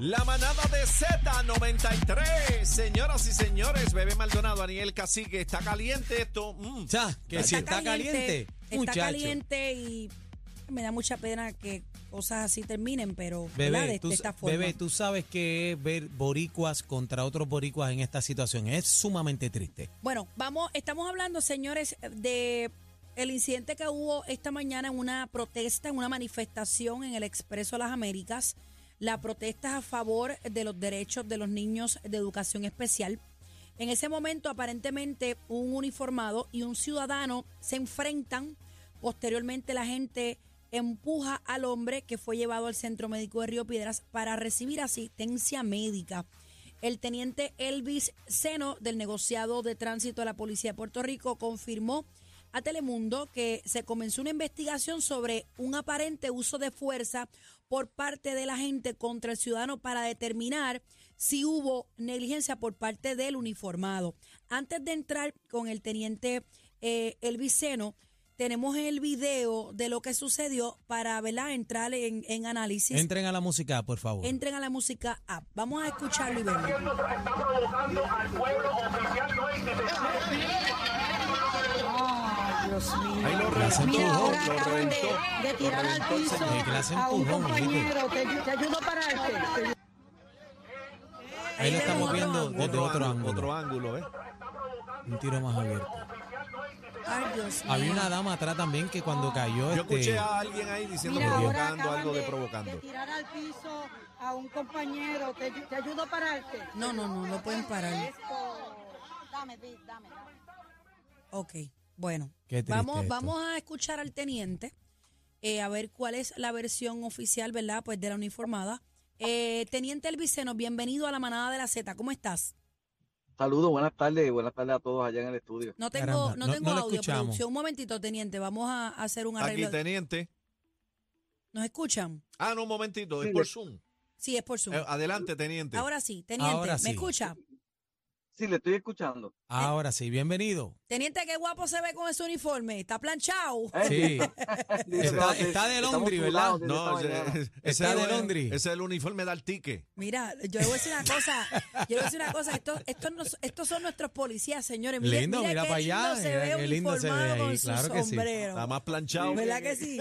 La manada de Z93. Señoras y señores, Bebé Maldonado, Aniel Cacique, está caliente esto. Mm. Ya, que si está caliente, Está muchacho. caliente y me da mucha pena que cosas así terminen, pero. Bebé, de, tú, de esta forma. bebé, tú sabes que es ver boricuas contra otros boricuas en esta situación es sumamente triste. Bueno, vamos, estamos hablando, señores, de el incidente que hubo esta mañana en una protesta, en una manifestación en el Expreso Las Américas. La protesta es a favor de los derechos de los niños de educación especial. En ese momento, aparentemente, un uniformado y un ciudadano se enfrentan. Posteriormente, la gente empuja al hombre que fue llevado al centro médico de Río Piedras para recibir asistencia médica. El teniente Elvis Seno del negociado de tránsito de la Policía de Puerto Rico confirmó a Telemundo que se comenzó una investigación sobre un aparente uso de fuerza por parte de la gente contra el ciudadano para determinar si hubo negligencia por parte del uniformado. Antes de entrar con el teniente eh, Elvis Seno, tenemos el video de lo que sucedió para ¿verdad? entrar en, en análisis. Entren a la música, por favor. Entren a la música app. Vamos a escucharlo y verlo. Dios mío. Ahí lo reventó, Mira, ahora lo acaban de, de tirar al piso a un compañero. Te, te ayudo a pararte. Te- Ahí lo estamos viendo otro desde otro ángulo. Otro ángulo, ¿eh? Un tiro más abierto. Ay, Dios mío. Había una dama atrás también que cuando cayó Yo este, escuché a alguien ahí diciendo Mira, provocando, algo de de, provocando. de tirar al piso a un compañero. Te, te ayudo a pararte. No, no, no, no pueden parar. Esto. Dame, dame. Ok, bueno. Vamos, esto. vamos a escuchar al teniente, eh, a ver cuál es la versión oficial, ¿verdad? Pues de la uniformada. Eh, teniente Elviceno, bienvenido a la manada de la Z. ¿Cómo estás? Saludos, buenas tardes, buenas tardes a todos allá en el estudio. No tengo, Caramba, no no- tengo no audio, producción. Un momentito, teniente. Vamos a hacer un Aquí, arreglo. teniente. ¿Nos escuchan? Ah, no, un momentito, es Sí, por Zoom. Sí, es por Zoom. Eh, adelante, teniente. Ahora sí, teniente. Ahora ¿Me sí. escucha? Sí, le estoy escuchando. Ahora sí, bienvenido. Teniente, qué guapo se ve con ese uniforme. Está planchado. Sí. Dice, Está- de Londres, ¿verdad? no, ese, Está es de Londres. Ese es el uniforme de Artique. Mira, yo le voy a decir una cosa, yo le voy a decir una cosa, estos, estos, no- estos son nuestros policías, señores. Mire, Lindo, mira qué para lindo allá, se mira ve qué lindo se ve ahí, con su claro que sí. Está más planchado. ¿Verdad que sí?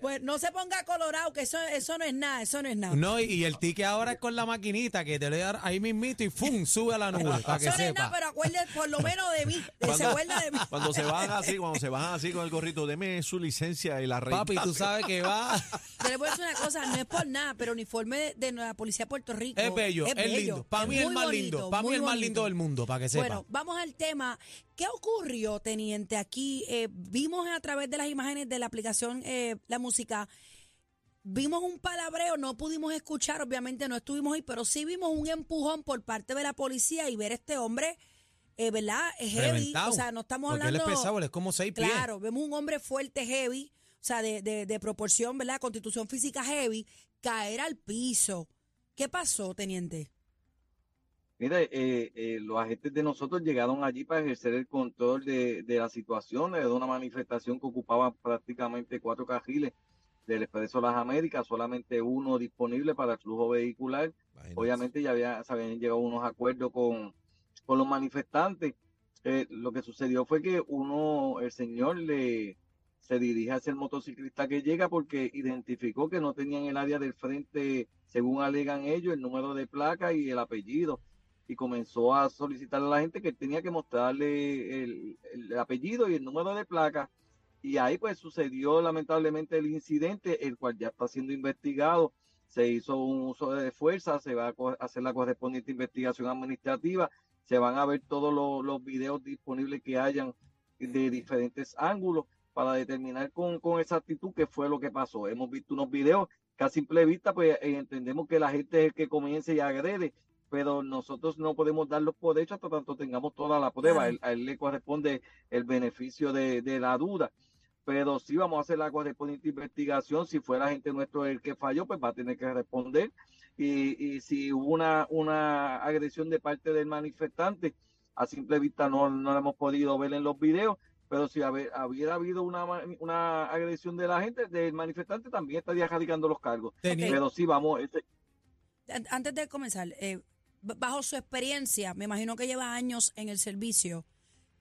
Pues no se ponga colorado, que eso, eso no es nada, eso no es nada. No, y, y el ticket ahora es con la maquinita que te le da ahí mismito y ¡fum! sube a la nube para que eso no es nada, sepa. pero acuérdate por lo menos de mí, de- Cuando, acuerda de mí. cuando se bajan así, cuando se bajan así con el gorrito, deme su licencia y la Papi, tú sabes que va. Yo le voy a decir una cosa, no es por nada, pero el uniforme de, la Policía de Puerto Rico Es bello, es, lindo. Para mí es el más bonito, lindo. Para mí el más lindo del mundo, para que sepa. Bueno, vamos al tema. ¿Qué ocurrió, teniente? Aquí eh, vimos a través de las imágenes de la aplicación eh, La Música, vimos un palabreo, no pudimos escuchar, obviamente no estuvimos ahí, pero sí vimos un empujón por parte de la policía y ver a este hombre, eh, ¿verdad? Es heavy. Reventado. O sea, no estamos Porque hablando... él es pesado, él es como seis pies. Claro, vemos un hombre fuerte, heavy, o sea, de, de, de proporción, ¿verdad? Constitución física heavy, caer al piso. ¿Qué pasó, teniente? Mire, eh, eh, los agentes de nosotros llegaron allí para ejercer el control de, de la situación, de una manifestación que ocupaba prácticamente cuatro carriles del Expreso Las Américas, solamente uno disponible para el flujo vehicular. Obviamente ya había, se habían llegado a unos acuerdos con, con los manifestantes. Eh, lo que sucedió fue que uno, el señor le se dirige hacia el motociclista que llega porque identificó que no tenían el área del frente, según alegan ellos, el número de placa y el apellido. Y comenzó a solicitar a la gente que tenía que mostrarle el, el apellido y el número de placa. Y ahí pues sucedió lamentablemente el incidente, el cual ya está siendo investigado se hizo un uso de fuerza, se va a hacer la correspondiente investigación administrativa, se van a ver todos los, los videos disponibles que hayan de diferentes ángulos para determinar con, con exactitud qué fue lo que pasó. Hemos visto unos videos que a simple vista pues eh, entendemos que la gente es el que comienza y agrede, pero nosotros no podemos darlos por hecho hasta tanto tengamos toda la prueba. Él, a él le corresponde el beneficio de, de la duda pero sí vamos a hacer la correspondiente investigación. Si fue la gente nuestro el que falló, pues va a tener que responder. Y, y si hubo una, una agresión de parte del manifestante, a simple vista no, no la hemos podido ver en los videos, pero si haber, hubiera habido una, ma- una agresión de la gente, del manifestante, también estaría radicando los cargos. Pero sí, vamos, este, an- antes de comenzar, eh, bajo su experiencia, me imagino que lleva años en el servicio,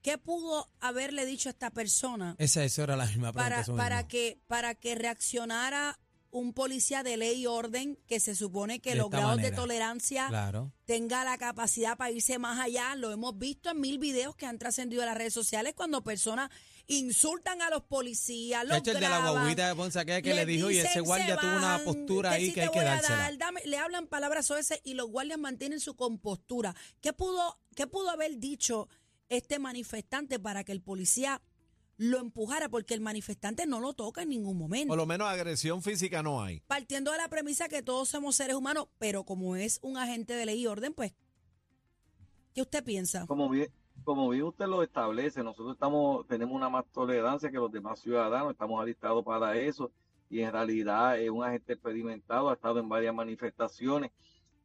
¿qué pudo haberle dicho a esta persona Esa, esa era la misma pregunta. para, para, que, para que reaccionara un policía de ley y orden que se supone que De los grados de tolerancia Claro. tenga la capacidad para irse más allá. Lo hemos visto en mil videos que han trascendido a las redes sociales cuando personas insultan a los policías, los hecho, el de la guaguita de Ponce, aquella que le, dijo, y ese guardia "Se tuvo una postura ahí que hay que voy a dársela. dar, dame", le hablan palabras soeces y los guardias mantienen su compostura. ¿Qué pudo, ¿Qué pudo haber dicho este manifestante para que el policía lo empujara? Porque el manifestante no lo toca en ningún momento. Por lo menos agresión física no hay. Partiendo de la premisa que todos somos seres humanos, pero como es un agente de ley y orden, pues, ¿qué usted piensa? como bien, como bien usted lo establece, nosotros estamos, tenemos una más tolerancia que los demás ciudadanos, estamos alistados para eso, y en realidad es un agente experimentado, ha estado en varias manifestaciones.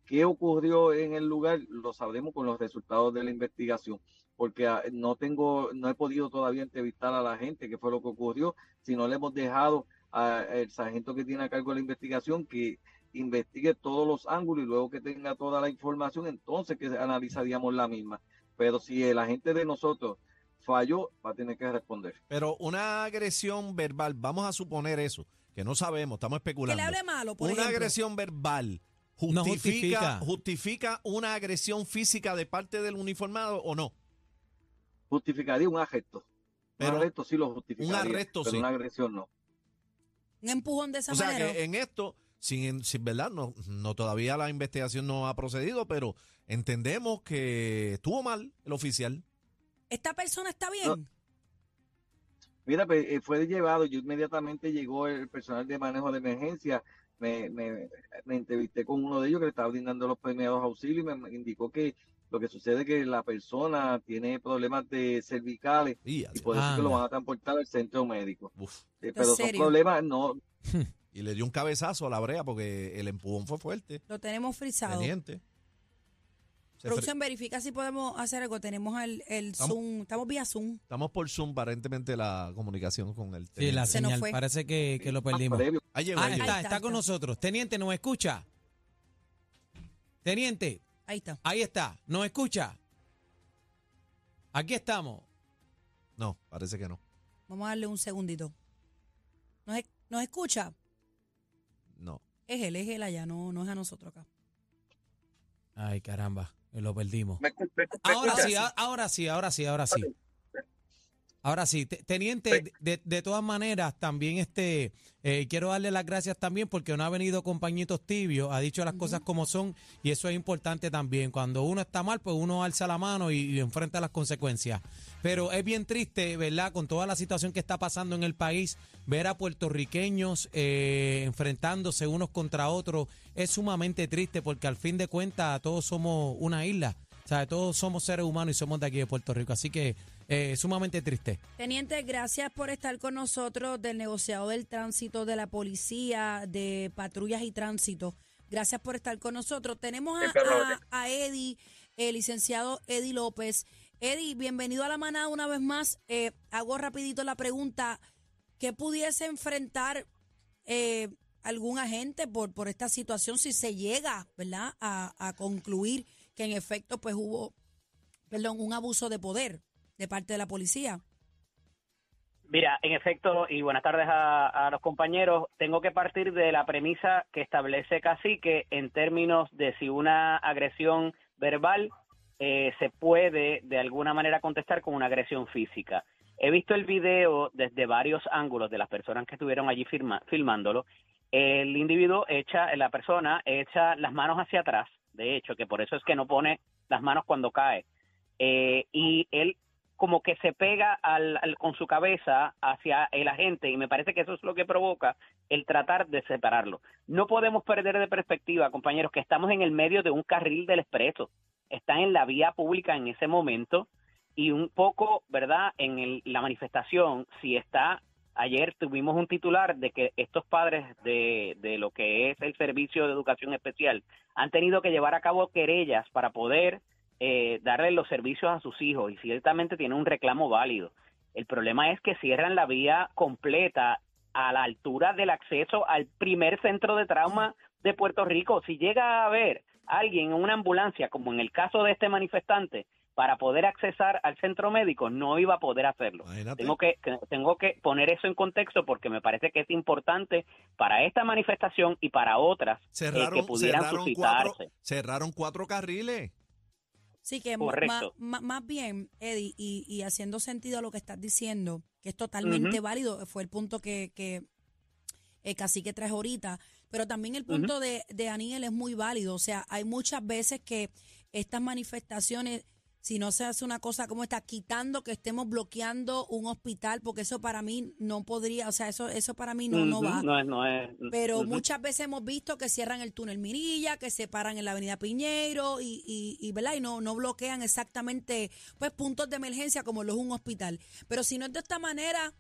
¿Qué ocurrió en el lugar? Lo sabremos con los resultados de la investigación, porque ah, no tengo, no he podido todavía entrevistar a la gente, qué fue lo que ocurrió, si no le hemos dejado al sargento que tiene a cargo la investigación que investigue todos los ángulos y luego que tenga toda la información, entonces que analizaríamos la misma. Pero si el agente de nosotros falló, va a tener que responder. Pero una agresión verbal, vamos a suponer eso, que no sabemos, estamos Que especulando. le hable malo, por una ejemplo. agresión verbal No justifica, justifica. una agresión física de parte del uniformado o no. Justificaría un arresto. Pero- un arresto sí lo justificaría. arresto pero sí. una agresión no. Un empujón de esa O sea manera. que en esto, sin, sin verdad, no, no todavía la investigación no ha procedido, pero entendemos que estuvo mal el oficial. ¿Esta persona está bien? Mira, pues, eh, fue llevado, yo inmediatamente llegó el personal de manejo de emergencia, me, me, me entrevisté con uno de ellos que le estaba brindando los primeros auxilios y me indicó que lo que sucede es que la persona tiene problemas de cervicales Y, y por eso es que lo van a transportar al centro médico. uf, Eh, pero son problemas, no, y le dio un cabezazo a la brea porque el empujón fue fuerte. Lo tenemos frisado. Teniente. Producción, verifica si podemos hacer algo. Tenemos el, el Estamos- Zoom. Estamos vía Zoom. Estamos por Zoom, aparentemente la comunicación con el Sí, la teniente. Se nos señal. fue. Parece que, que lo más perdimos. Ahí llegó, Ah, ahí está, Ahí está está, con nosotros. Teniente, ¿nos escucha? Teniente, Ahí está. ahí está. ¿Nos escucha? Aquí estamos. No, parece que no. Vamos a darle un segundito. ¿Nos, es- nos escucha? No. Es él, es él allá, no, no es a nosotros acá. Ay, caramba, lo perdimos. ¿Me escu- me- me Ahora escuchas? sí, ahora sí, ahora sí, ahora sí. Ahora sí, Te- teniente, de, de todas maneras, también este, eh, quiero darle las gracias también porque no ha venido compañitos tibios, ha dicho las cosas como son y eso es importante también. Cuando uno está mal, pues uno alza la mano y, y enfrenta las consecuencias. Pero es bien triste, ¿verdad? Con toda la situación que está pasando en el país, ver a puertorriqueños eh, enfrentándose unos contra otros es sumamente triste porque al fin de cuentas todos somos una isla. O sea, todos somos seres humanos y somos de aquí de Puerto Rico. Así que eh, sumamente triste. Teniente, gracias por estar con nosotros del negociado del tránsito de la policía, de patrullas y tránsito. Gracias por estar con nosotros. Tenemos a, a, a Eddie, el licenciado Eddie López. Eddie, bienvenido a la manada una vez más. Eh, hago rapidito la pregunta, ¿qué pudiese enfrentar eh, algún agente por, por esta situación si se llega, ¿verdad?, a, a concluir que en efecto pues hubo, perdón, un abuso de poder de parte de la policía. Mira, en efecto, y buenas tardes a, a los compañeros, tengo que partir de la premisa que establece Cacique en términos de si una agresión verbal eh, se puede de alguna manera contestar con una agresión física. He visto el video desde varios ángulos de las personas que estuvieron allí firma- filmándolo. El individuo echa, la persona echa las manos hacia atrás, de hecho, que por eso es que no pone las manos cuando cae. Eh, y él como que se pega al, al- con su cabeza hacia el agente y me parece que eso es lo que provoca el tratar de separarlo. No podemos perder de perspectiva, compañeros, que estamos en el medio de un carril del expreso. Está en la vía pública en ese momento y un poco, ¿verdad? En el- la manifestación, si está, ayer tuvimos un titular de que estos padres de, de lo que es el servicio de educación especial han tenido que llevar a cabo querellas para poder eh, darle los servicios a sus hijos y ciertamente tiene un reclamo válido. El problema es que cierran la vía completa a la altura del acceso al primer centro de trauma de Puerto Rico. Si llega a haber alguien en una ambulancia, como en el caso de este manifestante, para poder accesar al centro médico, no iba a poder hacerlo. Imagínate. Tengo que, que- tengo que poner eso en contexto porque me parece que es importante para esta manifestación y para otras eh, Cerraron, que pudieran cerraron, cuatro, suscitarse. cerraron cuatro carriles. Sí, que Correcto. ma- más bien, Eddie, y, y haciendo sentido a lo que estás diciendo, que es totalmente válido, fue el punto que, que eh, Cacique trajo ahorita, pero también el punto de, de Aniel es muy válido. O sea, hay muchas veces que estas manifestaciones, si no se hace una cosa como esta, quitando que estemos bloqueando un hospital, porque eso para mí no podría, o sea, eso, eso para mí no, no va. No es, no es. Pero muchas veces hemos visto que cierran el túnel Mirilla, que se paran en la avenida Piñeiro y, y, y, ¿verdad? y no, no bloquean exactamente pues puntos de emergencia como lo es un hospital. Pero si no es de esta manera,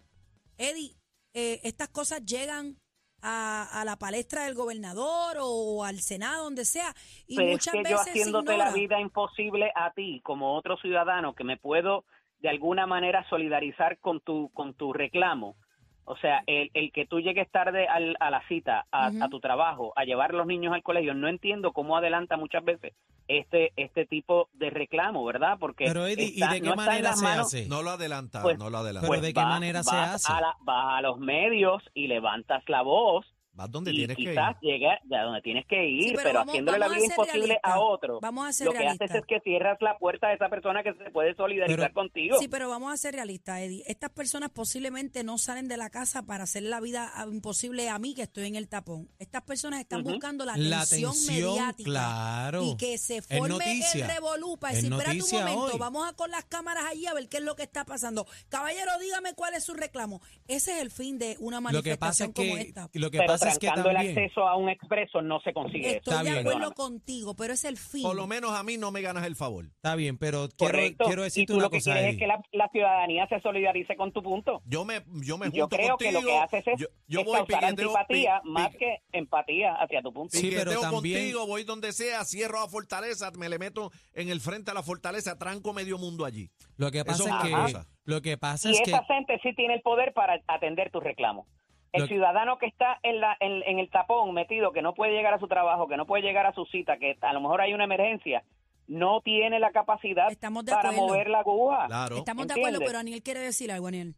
Eddie, eh, estas cosas llegan a, a la palestra del gobernador o al Senado, donde sea, y Pero muchas es que yo veces haciéndote la vida imposible a ti como otro ciudadano que me puedo de alguna manera solidarizar con tu con tu reclamo. O sea, el, el que tú llegues tarde al- a la cita, a, a tu trabajo, a llevar a los niños al colegio, no entiendo cómo adelanta muchas veces este este tipo de reclamo, ¿verdad? Porque Pero Eddie, ¿y de qué no manera se manos- hace? No lo adelanta, Pues- no lo adelanta. Pero ¿de qué vas- manera se vas hace? A la- vas a los medios y levantas la voz Vas donde y tienes que ir. quizás llegas a donde tienes que ir, Sí, pero pero, vamos- haciéndole la vamos a vida ser imposible realistas. a otro. Vamos a ser Lo que haces es que cierras la puerta a esa persona que se puede solidarizar Pero- contigo. Sí, pero vamos a ser realistas, Eddie. Estas personas posiblemente no salen de la casa para hacer la vida ah, imposible a mí que estoy en el tapón. Estas personas están Ujú. buscando la La atención, mediática. claro. Y que se Es forme noticia. el revolú para Es decir, espérate un momento, hoy. vamos a con las cámaras allí a ver qué es lo que está pasando. Caballero, dígame cuál es su reclamo. Ese es el fin de una Lo que pasa manifestación es como que, esta. lo que pero pasa es que trancando el acceso a un expreso no se consigue Estoy eso. de bien. acuerdo Perdóname. contigo, pero es el fin. Por lo menos a mí no me ganas el favor. Está bien, pero quiero, Correcto. quiero y decirte tú una lo que cosa, quieres es que la, la ciudadanía se solidarice con tu punto. Yo me, yo me Y junto yo creo que contigo. lo que haces es, yo, yo es voy causar antipatía pi- más pi- que empatía hacia tu punto. Sí, pero también- contigo, voy donde sea, cierro a Fortaleza, me le meto en el frente a la Fortaleza, tranco medio mundo allí. Lo que pasa Eso es que... Lo que pasa y es que... esa gente sí tiene el poder para atender tus reclamos. El ciudadano que está en, la, en, en el tapón metido, que no puede llegar a su trabajo, que no puede llegar a su cita, que a lo mejor hay una emergencia, no tiene la capacidad Estamos de para acuerdo. mover la aguja. Claro. Estamos de acuerdo, pero Aniel quiere decir algo, Aniel.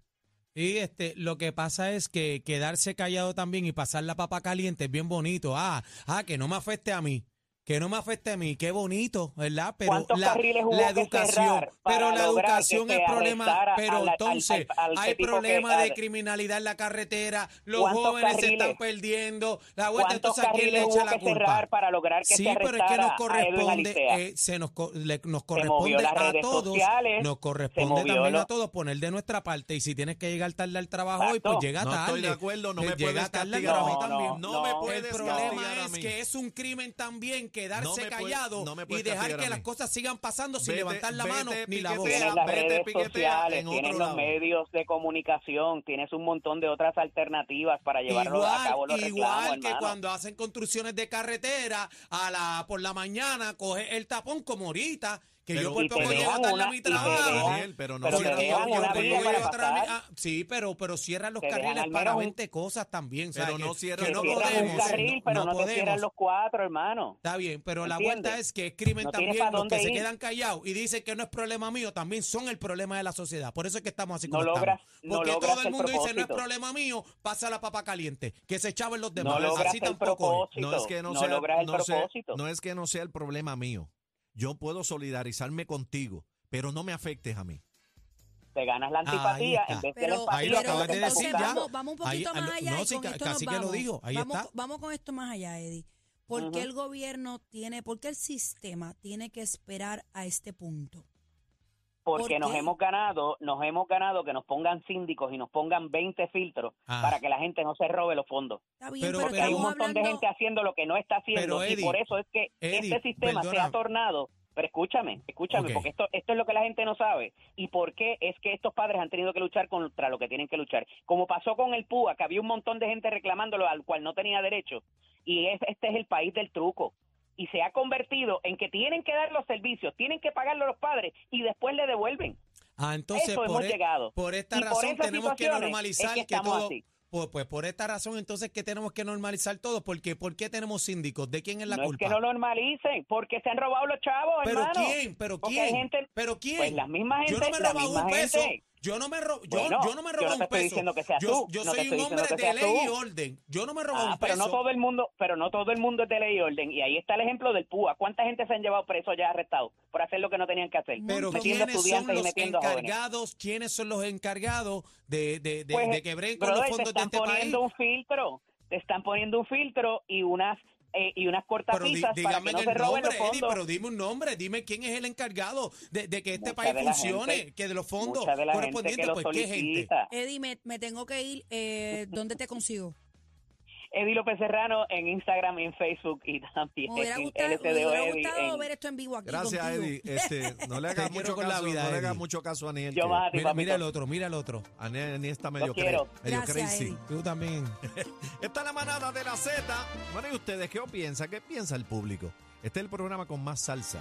Y este, lo que pasa es que quedarse callado también y pasar la papa caliente es bien bonito. Ah, ah, que no me afecte a mí. Que no me afecte a mí, qué bonito, ¿verdad? Pero ¿Cuántos la, la educación, pero la educación se es problema, pero al- al- entonces al- al hay tipo que- problema de al- criminalidad en la carretera, los ¿Cuántos jóvenes se carriles? están perdiendo, la vuelta ¿Cuántos entonces a quién le carriles echa la culpa. para lograr que Sí, se pero es que nos corresponde, eh, se nos, co- le- nos corresponde las a todos, sociales, nos se corresponde también lo- a todos poner de nuestra parte y si tienes que llegar tarde al trabajo hoy, pues llega No tarde. estoy de acuerdo, no Eh, me llega puedes castigar a mí No, también. no, No, me no. puedes el problema es que es un crimen también quedarse No me puede- callado no y dejar que las cosas sigan pasando sin Vete- levantar la vete, mano ni la voz. Tienes las vete, redes sociales, en tienes los lado. medios de comunicación, tienes un montón de otras alternativas para llevarlo a cabo los Igual, reclamos, que hermano. cuando hacen construcciones de carretera a la por la mañana coge el tapón como ahorita que Pero- yo por poco llego dejan tarde una- a mi trabajo. Daniel, pero no pero a sí, pero pero cierran los carriles para menos un- 20 cosas también, Pero no cierran que no cierran podemos, un carril, pero no, te podemos. cierran los cuatro, hermano. Está bien, pero la vuelta es que es crimen No también. Los que se quedan callados y dicen que no es problema mío, también son el problema de la sociedad. Por eso es que estamos así No como logras- estamos. no Porque todo el mundo dice no es problema mío, pasa la papa caliente. Que se echaban los demás. No así tampoco es. propósito. No es que no, No sea, logras el no sea- propósito. no es que no sea el problema mío. Yo puedo solidarizarme contigo, pero no me afectes a mí. Te ganas la antipatía en vez de Pero, la empatía. Ahí lo acabas de decir entonces ya. vamos, vamos un poquito Ahí- más allá no, y sí, con esto casi nos que lo vamos. dijo, ahí vamos, está. vamos con esto más allá, Eddie. ¿Por qué el gobierno tiene, por qué el sistema tiene que esperar a este punto? Porque ¿Por nos hemos ganado, nos hemos ganado que nos pongan síndicos y nos pongan 20 filtros Ah. para que la gente no se robe los fondos. Está bien, Pero- pero, Porque hay un montón de gente haciendo lo que no está haciendo Pero, y por eso es que Eddie, este sistema se ha tornado. Pero escúchame, escúchame, porque esto, esto es lo que la gente no sabe. ¿Y por qué es que estos padres han tenido que luchar contra lo que tienen que luchar? Como pasó con el PUA, que había un montón de gente reclamándolo al cual no tenía derecho. Y es, este es el país del truco. Y se ha convertido en que tienen que dar los servicios, tienen que pagarlo los padres y después le devuelven. Ah, entonces Eso por, hemos e- llegado. por esta Y razón tenemos que normalizar es que todo. así. pues, pues por esta razón entonces que tenemos que normalizar todo, porque ¿por qué tenemos síndicos? ¿De quién es la no culpa? es que no lo normalicen, porque se han robado los chavos, ¿Pero hermano. quién? ¿Pero quién? gente- ¿Pero quién? Pues gente, yo no me he robado un peso. Yo no me ro- yo, Bueno, yo no me he yo no un peso. diciendo que seas yo tú, yo no soy un hombre de ley y orden. Yo no me he robado Ah, un pero peso. no todo el mundo, pero no todo el mundo es de ley y orden. Y ahí está el ejemplo del PUA. ¿Cuánta gente se han llevado preso ya arrestados por hacer lo que no tenían que hacer? Pero metiendo ¿quiénes son estudiantes y los encargados? ¿Quiénes son los encargados de, de, de, Pues, de que breguen con brother, los fondos te de están este país? poniendo un filtro, te están poniendo un filtro y unas eh, y unas Pero di- cortapisas para dígame que no el se roben nombre, los Eddie, fondos. pero dime un nombre, dime quién es el encargado de, de que este Mucha país funcione, gente- que de los fondos de correspondientes, pues qué gente. Eddie, me, me tengo que ir. Eh, ¿Dónde te consigo? Eddie López Serrano en Instagram y en Facebook y también Me hubiera en gustado, me hubiera gustado en- ver esto en vivo aquí Gracias, contigo. Eddie. Este, no le hagas mucho con la caso, vida, no le hagas mucho caso a Aniel. Yo que más a ti, Mira, mira el otro, mira el otro. Aniel, Aniel está medio, cre- medio Gracias, crazy. Eddie. Tú también. Esta es la manada de la Z. Bueno, ¿y ustedes qué piensan? ¿Qué piensa el público? Este es el programa con más salsa